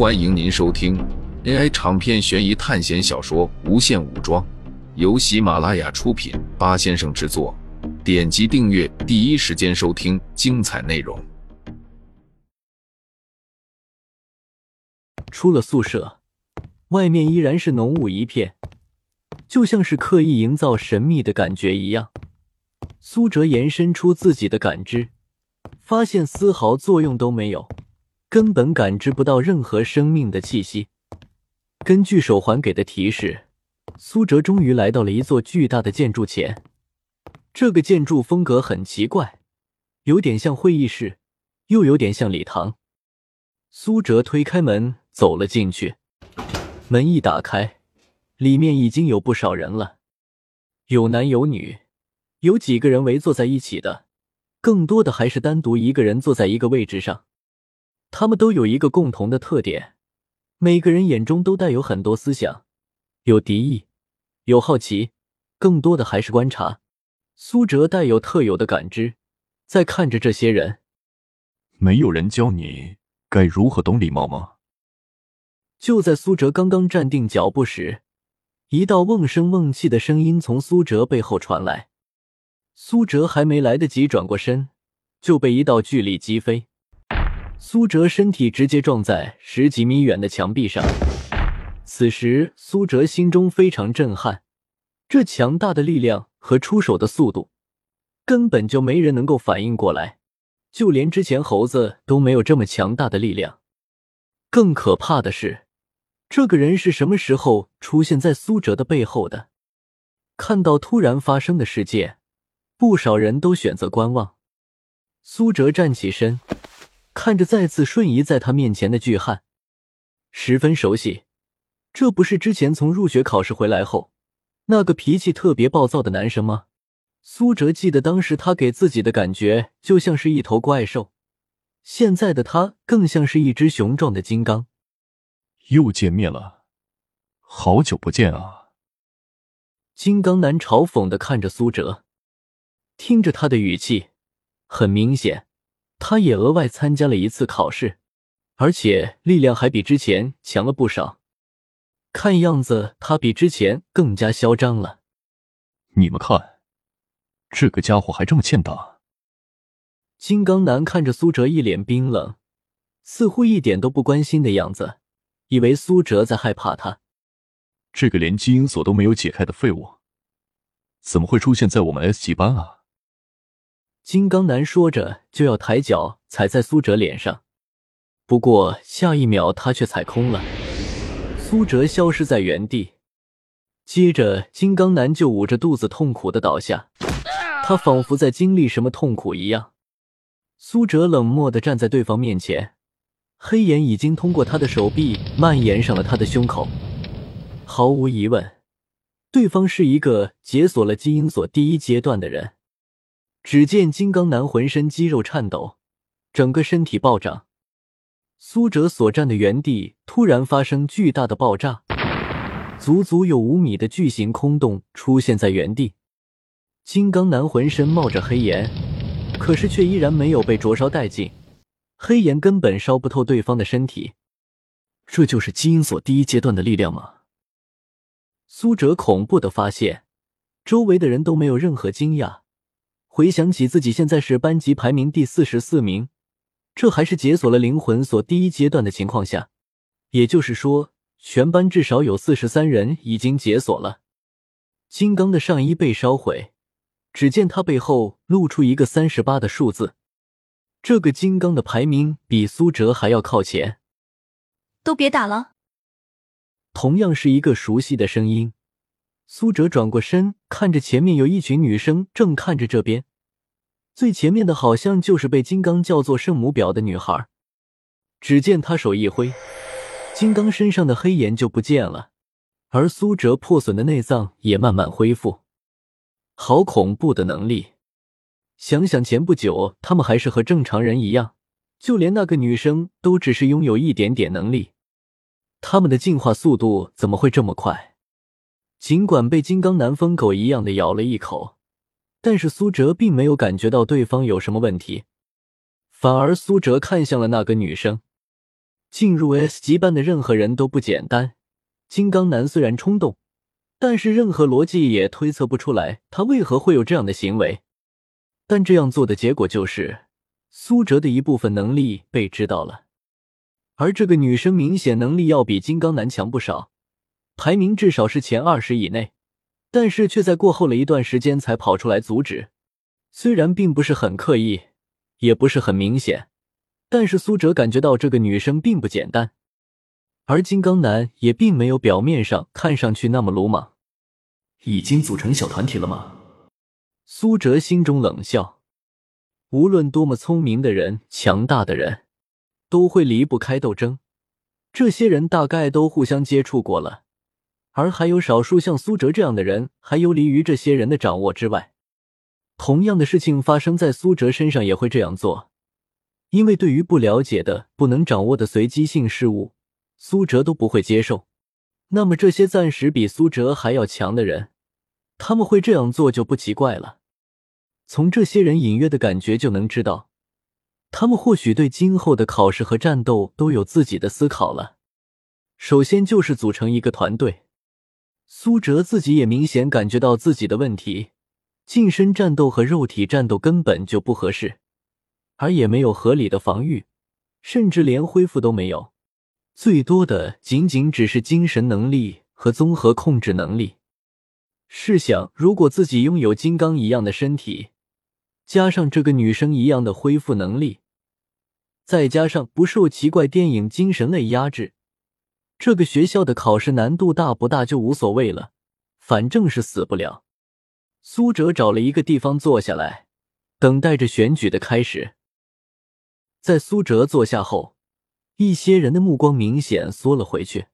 欢迎您收听 AI 长篇悬疑探险小说《无限武装》，由喜马拉雅出品，八先生制作。点击订阅，第一时间收听精彩内容。出了宿舍，外面依然是浓雾一片，就像是刻意营造神秘的感觉一样。苏哲延伸出自己的感知，发现丝毫作用都没有。根本感知不到任何生命的气息。根据手环给的提示，苏哲终于来到了一座巨大的建筑前。这个建筑风格很奇怪，有点像会议室，又有点像礼堂。苏哲推开门走了进去，门一打开，里面已经有不少人了，有男有女，有几个人围坐在一起的，更多的还是单独一个人坐在一个位置上。他们都有一个共同的特点，每个人眼中都带有很多思想，有敌意，有好奇，更多的还是观察。苏哲带有特有的感知，在看着这些人。没有人教你该如何懂礼貌吗？就在苏哲刚刚站定脚步时，一道瓮声瓮气的声音从苏哲背后传来。苏哲还没来得及转过身，就被一道巨力击飞。苏哲身体直接撞在十几米远的墙壁上。此时，苏哲心中非常震撼，这强大的力量和出手的速度，根本就没人能够反应过来，就连之前猴子都没有这么强大的力量。更可怕的是，这个人是什么时候出现在苏哲的背后的？看到突然发生的事件，不少人都选择观望。苏哲站起身。看着再次瞬移在他面前的巨汉，十分熟悉。这不是之前从入学考试回来后那个脾气特别暴躁的男生吗？苏哲记得当时他给自己的感觉就像是一头怪兽，现在的他更像是一只雄壮的金刚。又见面了，好久不见啊！金刚男嘲讽的看着苏哲，听着他的语气，很明显。他也额外参加了一次考试，而且力量还比之前强了不少。看样子他比之前更加嚣张了。你们看，这个家伙还这么欠打。金刚男看着苏哲一脸冰冷，似乎一点都不关心的样子，以为苏哲在害怕他。这个连基因锁都没有解开的废物，怎么会出现在我们 S 级班啊？金刚男说着，就要抬脚踩在苏哲脸上，不过下一秒他却踩空了，苏哲消失在原地。接着，金刚男就捂着肚子痛苦的倒下，他仿佛在经历什么痛苦一样。苏哲冷漠的站在对方面前，黑眼已经通过他的手臂蔓延上了他的胸口。毫无疑问，对方是一个解锁了基因锁第一阶段的人。只见金刚男浑身肌肉颤抖，整个身体暴涨。苏哲所站的原地突然发生巨大的爆炸，足足有五米的巨型空洞出现在原地。金刚男浑身冒着黑烟，可是却依然没有被灼烧殆尽，黑烟根本烧不透对方的身体。这就是基因锁第一阶段的力量吗？苏哲恐怖的发现，周围的人都没有任何惊讶。回想起自己现在是班级排名第四十四名，这还是解锁了灵魂锁第一阶段的情况下，也就是说，全班至少有四十三人已经解锁了。金刚的上衣被烧毁，只见他背后露出一个三十八的数字。这个金刚的排名比苏哲还要靠前。都别打了。同样是一个熟悉的声音。苏哲转过身，看着前面有一群女生正看着这边，最前面的好像就是被金刚叫做圣母婊的女孩。只见他手一挥，金刚身上的黑岩就不见了，而苏哲破损的内脏也慢慢恢复。好恐怖的能力！想想前不久他们还是和正常人一样，就连那个女生都只是拥有一点点能力，他们的进化速度怎么会这么快？尽管被金刚男疯狗一样的咬了一口，但是苏哲并没有感觉到对方有什么问题，反而苏哲看向了那个女生。进入 S 级班的任何人都不简单。金刚男虽然冲动，但是任何逻辑也推测不出来他为何会有这样的行为。但这样做的结果就是苏哲的一部分能力被知道了，而这个女生明显能力要比金刚男强不少，排名至少是前二十以内，但是却在过后了一段时间才跑出来阻止。虽然并不是很刻意，也不是很明显。但是苏哲感觉到这个女生并不简单，而金刚男也并没有表面上看上去那么鲁莽。已经组成小团体了吗？苏哲心中冷笑。无论多么聪明的人、强大的人，都会离不开斗争。这些人大概都互相接触过了，而还有少数像苏哲这样的人还游离于这些人的掌握之外。同样的事情发生在苏哲身上也会这样做。因为对于不了解的、不能掌握的随机性事物，苏哲都不会接受。那么这些暂时比苏哲还要强的人，他们会这样做就不奇怪了。从这些人隐约的感觉就能知道，他们或许对今后的考试和战斗都有自己的思考了。首先就是组成一个团队。苏哲自己也明显感觉到自己的问题：近身战斗和肉体战斗根本就不合适。而也没有合理的防御，甚至连恢复都没有，最多的仅仅只是精神能力和综合控制能力。试想，如果自己拥有金刚一样的身体，加上这个女生一样的恢复能力，再加上不受奇怪电影精神类压制，这个学校的考试难度大不大就无所谓了，反正是死不了。苏哲找了一个地方坐下来，等待着选举的开始。在苏哲坐下后，一些人的目光明显缩了回去。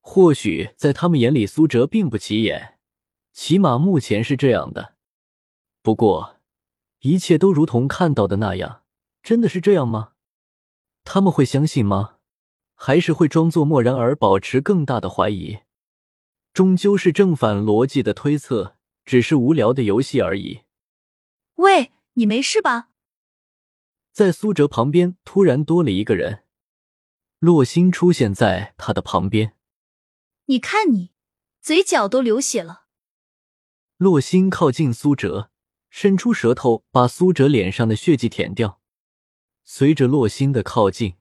或许在他们眼里，苏哲并不起眼，起码目前是这样的。不过，一切都如同看到的那样，真的是这样吗？他们会相信吗？还是会装作漠然而保持更大的怀疑？终究是正反逻辑的推测，只是无聊的游戏而已。喂，你没事吧？在苏哲旁边突然多了一个人，洛星出现在他的旁边。你看你，嘴角都流血了。洛星靠近苏哲，伸出舌头把苏哲脸上的血迹舔掉。随着洛星的靠近，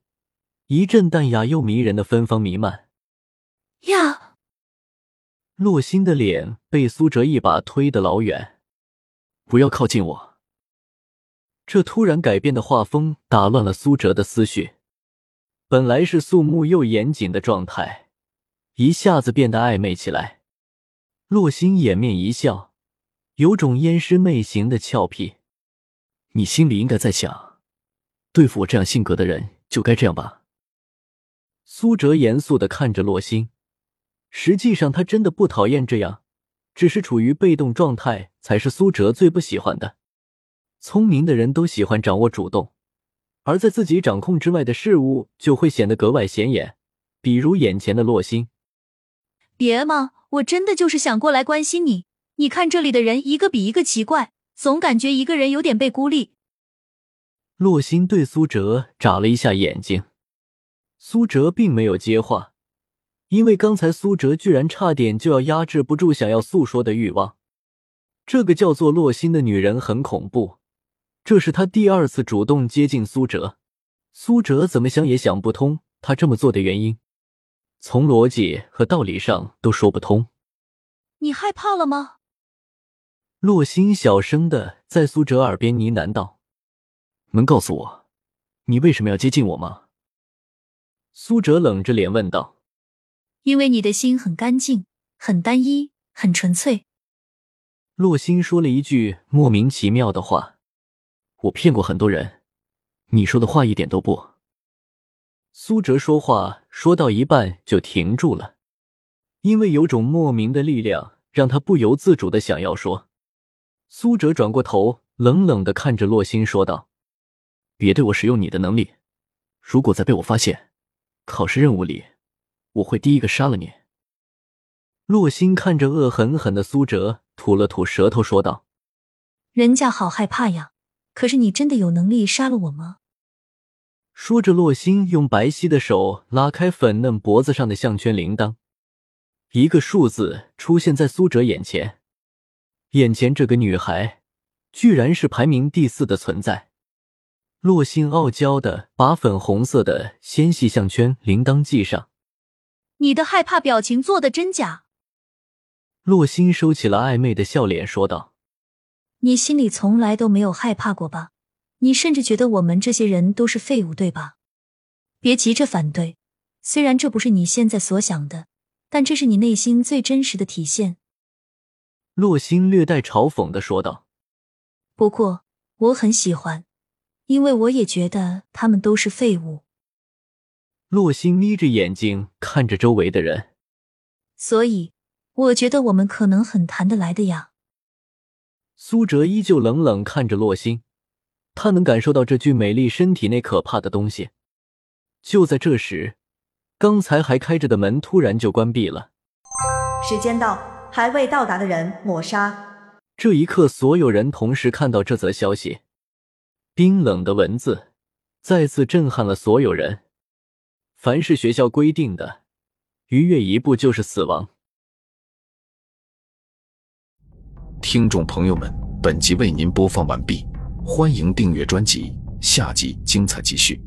一阵淡雅又迷人的芬芳弥漫。呀！洛星的脸被苏哲一把推得老远，不要靠近我。这突然改变的画风打乱了苏哲的思绪，本来是肃穆又严谨的状态，一下子变得暧昧起来。洛心掩面一笑，有种烟师媚行的俏皮。你心里应该在想，对付我这样性格的人就该这样吧？苏哲严肃的看着洛星，实际上他真的不讨厌这样，只是处于被动状态才是苏哲最不喜欢的。聪明的人都喜欢掌握主动，而在自己掌控之外的事物就会显得格外显眼，比如眼前的洛星。别嘛，我真的就是想过来关心你。你看这里的人一个比一个奇怪，总感觉一个人有点被孤立。洛星对苏哲眨了一下眼睛，苏哲并没有接话，因为刚才苏哲居然差点就要压制不住想要诉说的欲望。这个叫做洛心的女人很恐怖。这是她第二次主动接近苏哲，苏哲怎么想也想不通他这么做的原因，从逻辑和道理上都说不通。你害怕了吗？洛心小声的在苏哲耳边呢喃道：“能告诉我，你为什么要接近我吗？”苏哲冷着脸问道：“因为你的心很干净，很单一，很纯粹。”洛心说了一句莫名其妙的话。我骗过很多人，你说的话一点都不。苏哲说话说到一半就停住了，因为有种莫名的力量让他不由自主的想要说。苏哲转过头，冷冷的看着洛心说道：“别对我使用你的能力，如果再被我发现，考试任务里我会第一个杀了你。”洛星看着恶狠狠的苏哲，吐了吐舌头说道：“人家好害怕呀。”可是你真的有能力杀了我吗？说着，洛星用白皙的手拉开粉嫩脖子上的项圈铃铛，一个数字出现在苏哲眼前。眼前这个女孩，居然是排名第四的存在。洛星傲娇的把粉红色的纤细项圈铃铛系上。你的害怕表情做的真假？洛星收起了暧昧的笑脸，说道：“你心里从来都没有害怕过吧？”你甚至觉得我们这些人都是废物，对吧？别急着反对，虽然这不是你现在所想的，但这是你内心最真实的体现。”洛心略带嘲讽的说道。“不过我很喜欢，因为我也觉得他们都是废物。”洛星眯着眼睛看着周围的人，“所以我觉得我们可能很谈得来的呀。”苏哲依旧冷冷看着洛星。他能感受到这具美丽身体内可怕的东西。就在这时，刚才还开着的门突然就关闭了。时间到，还未到达的人抹杀。这一刻，所有人同时看到这则消息，冰冷的文字再次震撼了所有人。凡是学校规定的，逾越一步就是死亡。听众朋友们，本集为您播放完毕。欢迎订阅专辑，下集精彩继续。